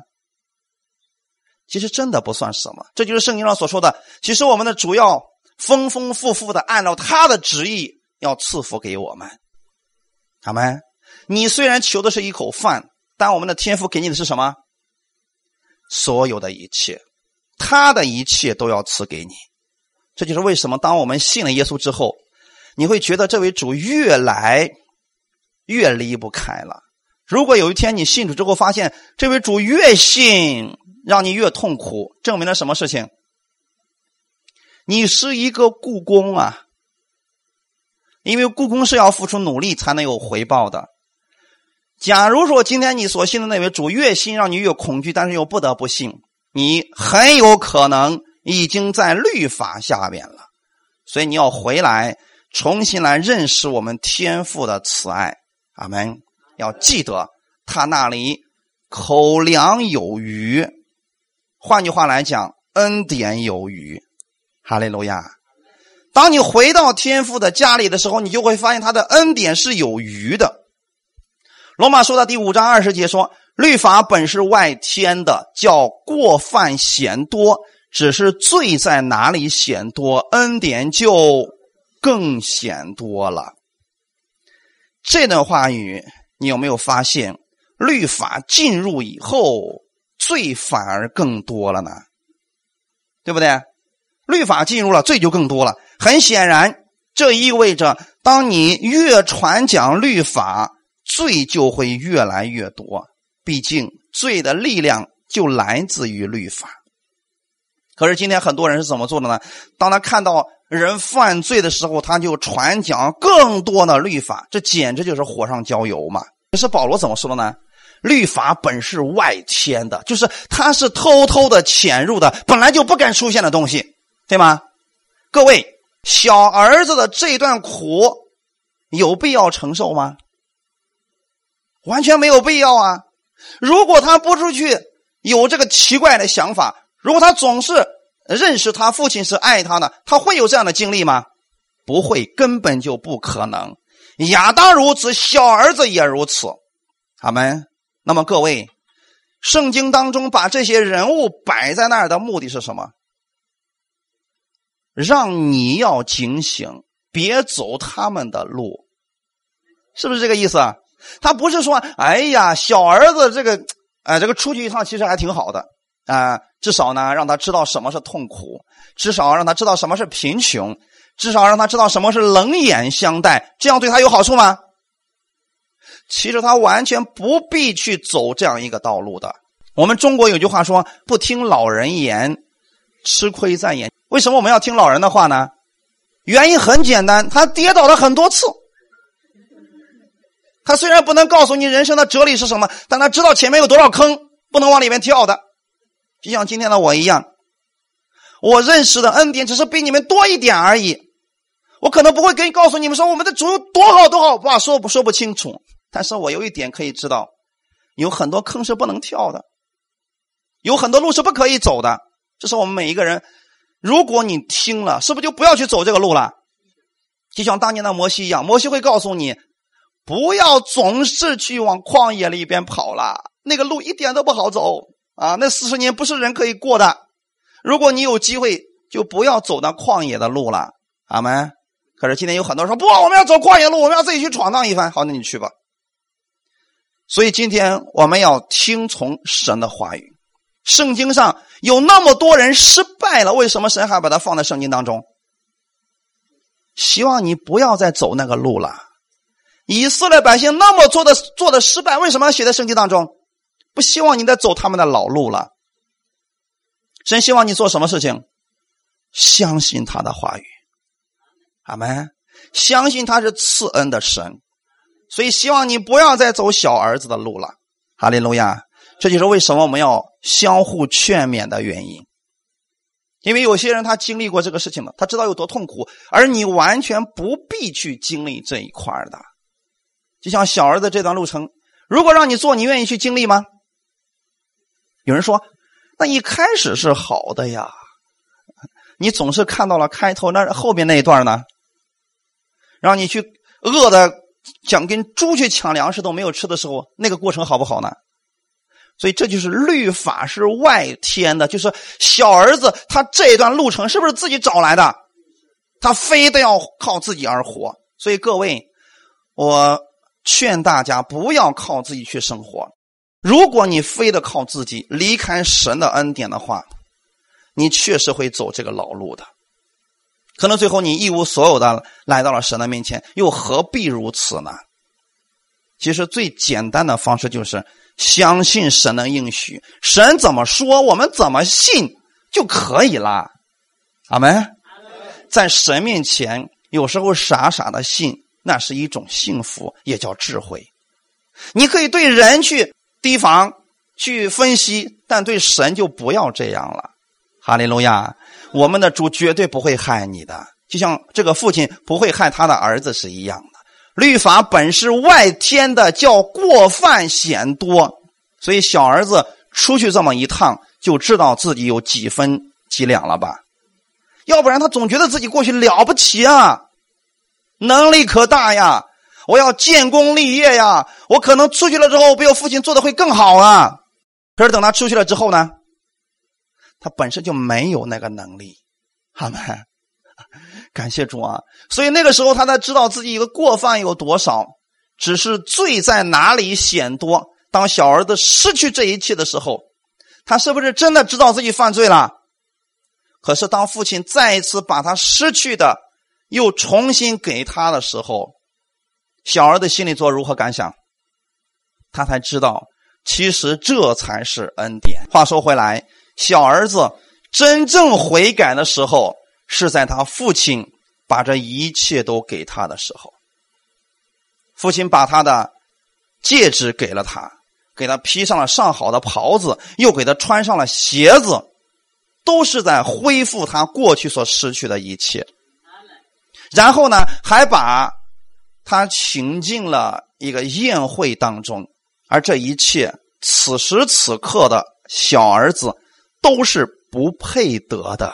其实真的不算什么，这就是圣经上所说的。其实我们的主要丰丰富富的按照他的旨意要赐福给我们，好吗？你虽然求的是一口饭，但我们的天父给你的是什么？所有的一切，他的一切都要赐给你。这就是为什么当我们信了耶稣之后，你会觉得这位主越来越离不开了。如果有一天你信主之后，发现这位主越信。让你越痛苦，证明了什么事情？你是一个故宫啊，因为故宫是要付出努力才能有回报的。假如说今天你所信的那位主越信，让你越恐惧，但是又不得不信，你很有可能已经在律法下边了。所以你要回来，重新来认识我们天父的慈爱。阿门。要记得他那里口粮有余。换句话来讲，恩典有余，哈利路亚。当你回到天父的家里的时候，你就会发现他的恩典是有余的。罗马书的第五章二十节说：“律法本是外天的，叫过犯显多；只是罪在哪里显多，恩典就更显多了。”这段话语，你有没有发现？律法进入以后。罪反而更多了呢，对不对？律法进入了，罪就更多了。很显然，这意味着，当你越传讲律法，罪就会越来越多。毕竟，罪的力量就来自于律法。可是，今天很多人是怎么做的呢？当他看到人犯罪的时候，他就传讲更多的律法，这简直就是火上浇油嘛。可是保罗怎么说的呢？律法本是外天的，就是它是偷偷的潜入的，本来就不该出现的东西，对吗？各位，小儿子的这段苦有必要承受吗？完全没有必要啊！如果他不出去有这个奇怪的想法，如果他总是认识他父亲是爱他的，他会有这样的经历吗？不会，根本就不可能。亚当如此，小儿子也如此。阿门。那么各位，圣经当中把这些人物摆在那儿的目的是什么？让你要警醒，别走他们的路，是不是这个意思啊？他不是说，哎呀，小儿子这个，哎，这个出去一趟其实还挺好的啊，至少呢让他知道什么是痛苦，至少让他知道什么是贫穷，至少让他知道什么是冷眼相待，这样对他有好处吗？其实他完全不必去走这样一个道路的。我们中国有句话说：“不听老人言，吃亏在眼。”为什么我们要听老人的话呢？原因很简单，他跌倒了很多次。他虽然不能告诉你人生的哲理是什么，但他知道前面有多少坑，不能往里面跳的。就像今天的我一样，我认识的恩典只是比你们多一点而已。我可能不会跟告诉你们说我们的主有多好多好，话说不说不清楚。但是我有一点可以知道，有很多坑是不能跳的，有很多路是不可以走的。这是我们每一个人，如果你听了，是不是就不要去走这个路了？就像当年的摩西一样，摩西会告诉你，不要总是去往旷野里边跑了，那个路一点都不好走啊！那四十年不是人可以过的。如果你有机会，就不要走那旷野的路了。阿门。可是今天有很多人说不，我们要走旷野路，我们要自己去闯荡一番。好，那你去吧。所以今天我们要听从神的话语。圣经上有那么多人失败了，为什么神还把它放在圣经当中？希望你不要再走那个路了。以色列百姓那么做的做的失败，为什么要写在圣经当中？不希望你再走他们的老路了。神希望你做什么事情？相信他的话语，阿门。相信他是赐恩的神。所以，希望你不要再走小儿子的路了，哈利路亚！这就是为什么我们要相互劝勉的原因。因为有些人他经历过这个事情了，他知道有多痛苦，而你完全不必去经历这一块的。就像小儿子这段路程，如果让你做，你愿意去经历吗？有人说，那一开始是好的呀，你总是看到了开头，那后面那一段呢？让你去饿的。想跟猪去抢粮食都没有吃的时候，那个过程好不好呢？所以这就是律法是外天的，就是小儿子他这一段路程是不是自己找来的？他非得要靠自己而活。所以各位，我劝大家不要靠自己去生活。如果你非得靠自己离开神的恩典的话，你确实会走这个老路的。可能最后你一无所有的来到了神的面前，又何必如此呢？其实最简单的方式就是相信神的应许，神怎么说，我们怎么信就可以了。阿门。在神面前，有时候傻傻的信，那是一种幸福，也叫智慧。你可以对人去提防、去分析，但对神就不要这样了。哈利路亚。我们的主绝对不会害你的，就像这个父亲不会害他的儿子是一样的。律法本是外天的，叫过犯显多，所以小儿子出去这么一趟，就知道自己有几分几两了吧？要不然他总觉得自己过去了不起啊，能力可大呀，我要建功立业呀，我可能出去了之后，比我父亲做的会更好啊。可是等他出去了之后呢？他本身就没有那个能力，好吗？感谢主啊！所以那个时候，他才知道自己一个过犯有多少，只是罪在哪里显多。当小儿子失去这一切的时候，他是不是真的知道自己犯罪了？可是当父亲再一次把他失去的又重新给他的时候，小儿子心里做如何感想？他才知道，其实这才是恩典。话说回来。小儿子真正悔改的时候，是在他父亲把这一切都给他的时候。父亲把他的戒指给了他，给他披上了上好的袍子，又给他穿上了鞋子，都是在恢复他过去所失去的一切。然后呢，还把他请进了一个宴会当中，而这一切，此时此刻的小儿子。都是不配得的，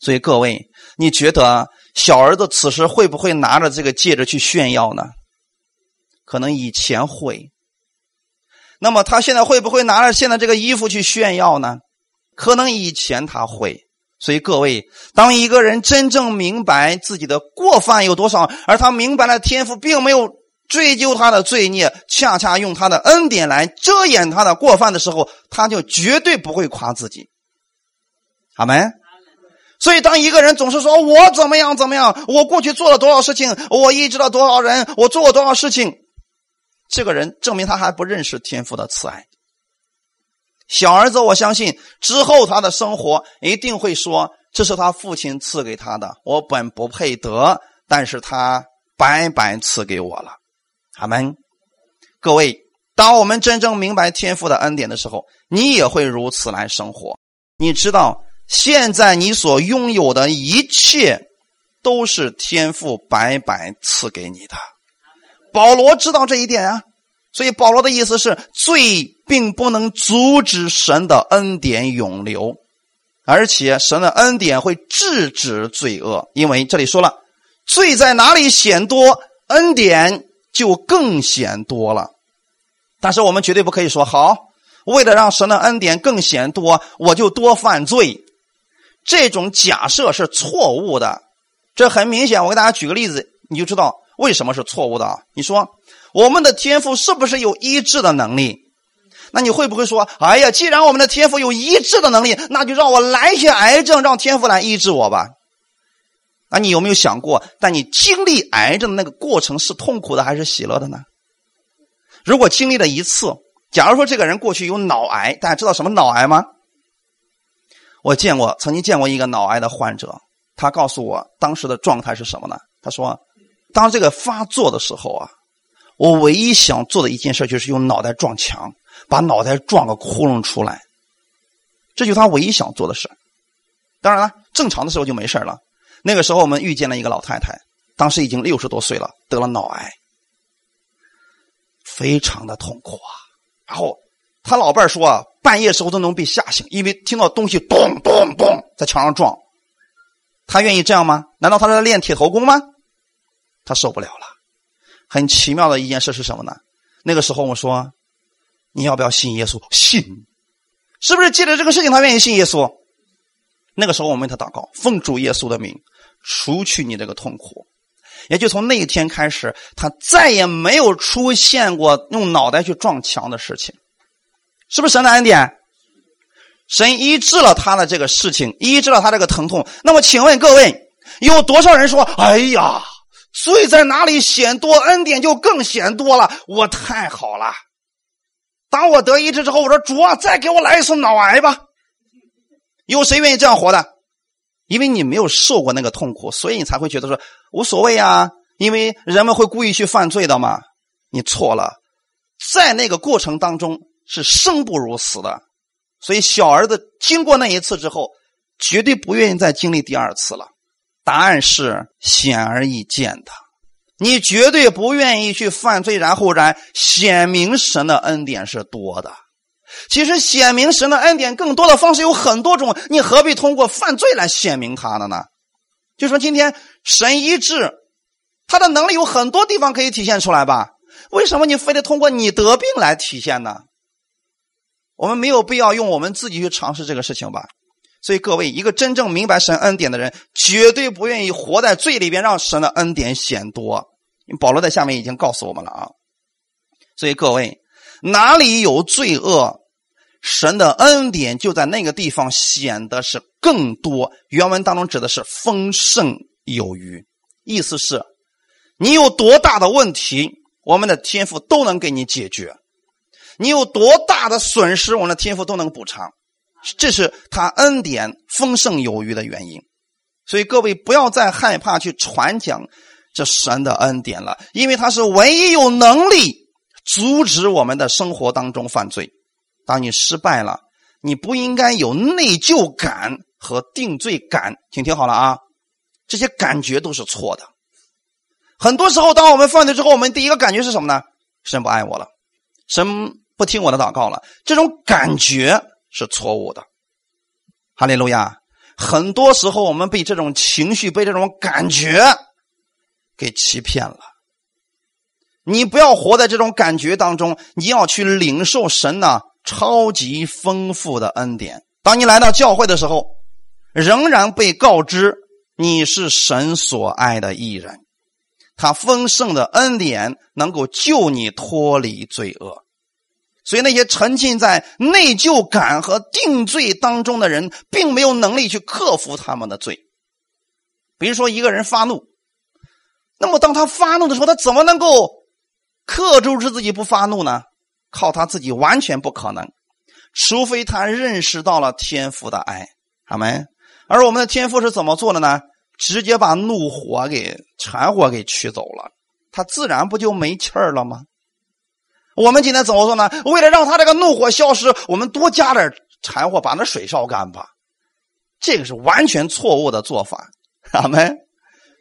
所以各位，你觉得小儿子此时会不会拿着这个戒指去炫耀呢？可能以前会。那么他现在会不会拿着现在这个衣服去炫耀呢？可能以前他会。所以各位，当一个人真正明白自己的过犯有多少，而他明白了天赋并没有追究他的罪孽，恰恰用他的恩典来遮掩他的过犯的时候，他就绝对不会夸自己。阿门。所以，当一个人总是说我怎么样怎么样，我过去做了多少事情，我医治了多少人，我做过多少事情，这个人证明他还不认识天父的慈爱。小儿子，我相信之后他的生活一定会说：“这是他父亲赐给他的，我本不配得，但是他白白赐给我了。”阿门。各位，当我们真正明白天父的恩典的时候，你也会如此来生活。你知道。现在你所拥有的一切，都是天父白白赐给你的。保罗知道这一点啊，所以保罗的意思是：罪并不能阻止神的恩典永留，而且神的恩典会制止罪恶。因为这里说了，罪在哪里显多，恩典就更显多了。但是我们绝对不可以说好，为了让神的恩典更显多，我就多犯罪。这种假设是错误的，这很明显。我给大家举个例子，你就知道为什么是错误的。你说我们的天赋是不是有医治的能力？那你会不会说：“哎呀，既然我们的天赋有医治的能力，那就让我来一些癌症，让天赋来医治我吧？”那你有没有想过，但你经历癌症的那个过程是痛苦的还是喜乐的呢？如果经历了一次，假如说这个人过去有脑癌，大家知道什么脑癌吗？我见过，曾经见过一个脑癌的患者，他告诉我当时的状态是什么呢？他说，当这个发作的时候啊，我唯一想做的一件事就是用脑袋撞墙，把脑袋撞个窟窿出来，这就是他唯一想做的事。当然了，正常的时候就没事了。那个时候我们遇见了一个老太太，当时已经六十多岁了，得了脑癌，非常的痛苦啊。然后他老伴说啊。半夜时候都能被吓醒，因为听到东西咚咚咚在墙上撞。他愿意这样吗？难道他在练铁头功吗？他受不了了。很奇妙的一件事是什么呢？那个时候我说：“你要不要信耶稣？”信，是不是借着这个事情他愿意信耶稣？那个时候我们为他祷告，奉主耶稣的名，除去你这个痛苦。也就从那一天开始，他再也没有出现过用脑袋去撞墙的事情。是不是神的恩典？神医治了他的这个事情，医治了他这个疼痛。那么，请问各位，有多少人说：“哎呀，罪在哪里显多，恩典就更显多了？我太好了！当我得医治之后，我说主啊，再给我来一次脑癌吧。”有谁愿意这样活的？因为你没有受过那个痛苦，所以你才会觉得说无所谓啊。因为人们会故意去犯罪的嘛。你错了，在那个过程当中。是生不如死的，所以小儿子经过那一次之后，绝对不愿意再经历第二次了。答案是显而易见的，你绝对不愿意去犯罪，然后然显明神的恩典是多的。其实显明神的恩典更多的方式有很多种，你何必通过犯罪来显明他的呢？就说今天神医治，他的能力有很多地方可以体现出来吧？为什么你非得通过你得病来体现呢？我们没有必要用我们自己去尝试这个事情吧，所以各位，一个真正明白神恩典的人，绝对不愿意活在罪里边，让神的恩典显多。保罗在下面已经告诉我们了啊，所以各位，哪里有罪恶，神的恩典就在那个地方显得是更多。原文当中指的是丰盛有余，意思是，你有多大的问题，我们的天赋都能给你解决。你有多大的损失，我们的天赋都能补偿，这是他恩典丰盛有余的原因。所以各位不要再害怕去传讲这神的恩典了，因为他是唯一有能力阻止我们的生活当中犯罪。当你失败了，你不应该有内疚感和定罪感。请听好了啊，这些感觉都是错的。很多时候，当我们犯罪之后，我们第一个感觉是什么呢？神不爱我了，神。不听我的祷告了，这种感觉是错误的。哈利路亚！很多时候我们被这种情绪、被这种感觉给欺骗了。你不要活在这种感觉当中，你要去领受神呢超级丰富的恩典。当你来到教会的时候，仍然被告知你是神所爱的艺人，他丰盛的恩典能够救你脱离罪恶。所以那些沉浸在内疚感和定罪当中的人，并没有能力去克服他们的罪。比如说，一个人发怒，那么当他发怒的时候，他怎么能够克制住自己不发怒呢？靠他自己完全不可能，除非他认识到了天父的爱，好没？而我们的天父是怎么做的呢？直接把怒火给柴火给取走了，他自然不就没气儿了吗？我们今天怎么做呢？为了让他这个怒火消失，我们多加点柴火，把那水烧干吧。这个是完全错误的做法。阿门。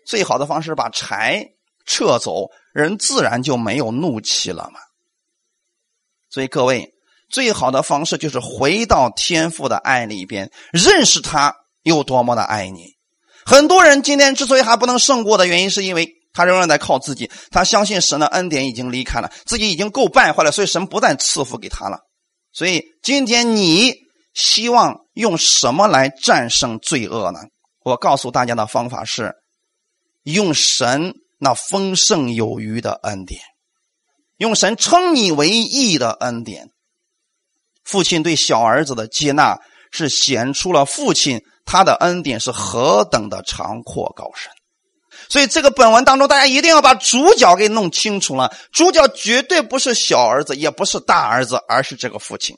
最好的方式把柴撤走，人自然就没有怒气了嘛。所以各位，最好的方式就是回到天父的爱里边，认识他有多么的爱你。很多人今天之所以还不能胜过的原因，是因为。他仍然在靠自己，他相信神的恩典已经离开了，自己已经够败坏了，所以神不再赐福给他了。所以今天你希望用什么来战胜罪恶呢？我告诉大家的方法是，用神那丰盛有余的恩典，用神称你为义的恩典。父亲对小儿子的接纳，是显出了父亲他的恩典是何等的长阔高深。所以，这个本文当中，大家一定要把主角给弄清楚了。主角绝对不是小儿子，也不是大儿子，而是这个父亲。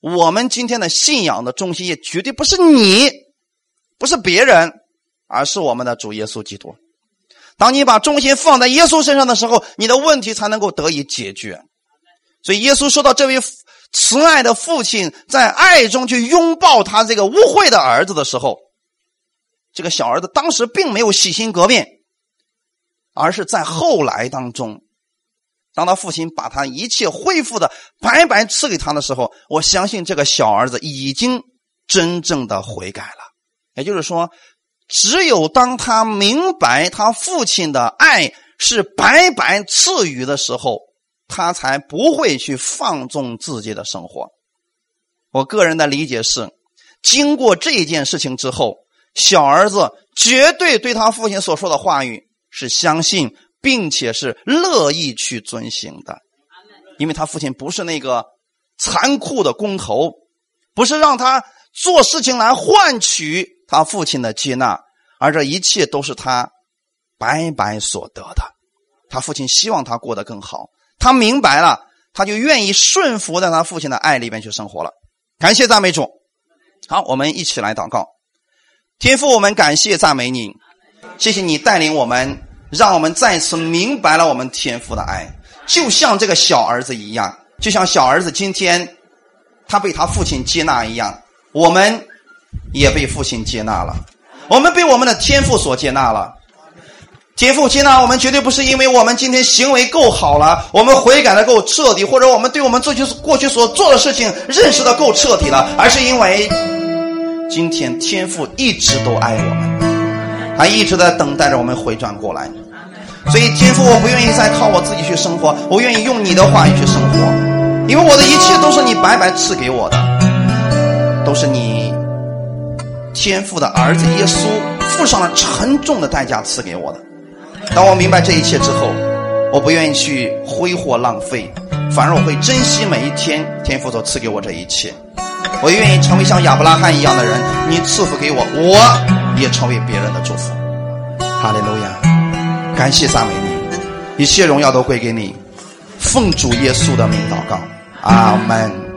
我们今天的信仰的中心也绝对不是你，不是别人，而是我们的主耶稣基督。当你把中心放在耶稣身上的时候，你的问题才能够得以解决。所以，耶稣说到这位慈爱的父亲在爱中去拥抱他这个污秽的儿子的时候。这个小儿子当时并没有洗心革面，而是在后来当中，当他父亲把他一切恢复的白白赐给他的时候，我相信这个小儿子已经真正的悔改了。也就是说，只有当他明白他父亲的爱是白白赐予的时候，他才不会去放纵自己的生活。我个人的理解是，经过这件事情之后。小儿子绝对对他父亲所说的话语是相信，并且是乐意去遵行的，因为他父亲不是那个残酷的工头，不是让他做事情来换取他父亲的接纳，而这一切都是他白白所得的。他父亲希望他过得更好，他明白了，他就愿意顺服在他父亲的爱里边去生活了。感谢赞美主，好，我们一起来祷告。天父，我们感谢赞美你，谢谢你带领我们，让我们再次明白了我们天父的爱，就像这个小儿子一样，就像小儿子今天他被他父亲接纳一样，我们也被父亲接纳了，我们被我们的天父所接纳了。天父接纳我们，绝对不是因为我们今天行为够好了，我们悔改的够彻底，或者我们对我们过去过去所做的事情认识的够彻底了，而是因为。今天天父一直都爱我们，他一直在等待着我们回转过来。所以天父，我不愿意再靠我自己去生活，我愿意用你的话语去生活，因为我的一切都是你白白赐给我的，都是你天父的儿子耶稣付上了沉重的代价赐给我的。当我明白这一切之后，我不愿意去挥霍浪费，反而我会珍惜每一天天父所赐给我这一切。我愿意成为像亚伯拉罕一样的人，你赐福给我，我也成为别人的祝福。哈利路亚，感谢赞美你，一切荣耀都归给你，奉主耶稣的名祷告，阿门。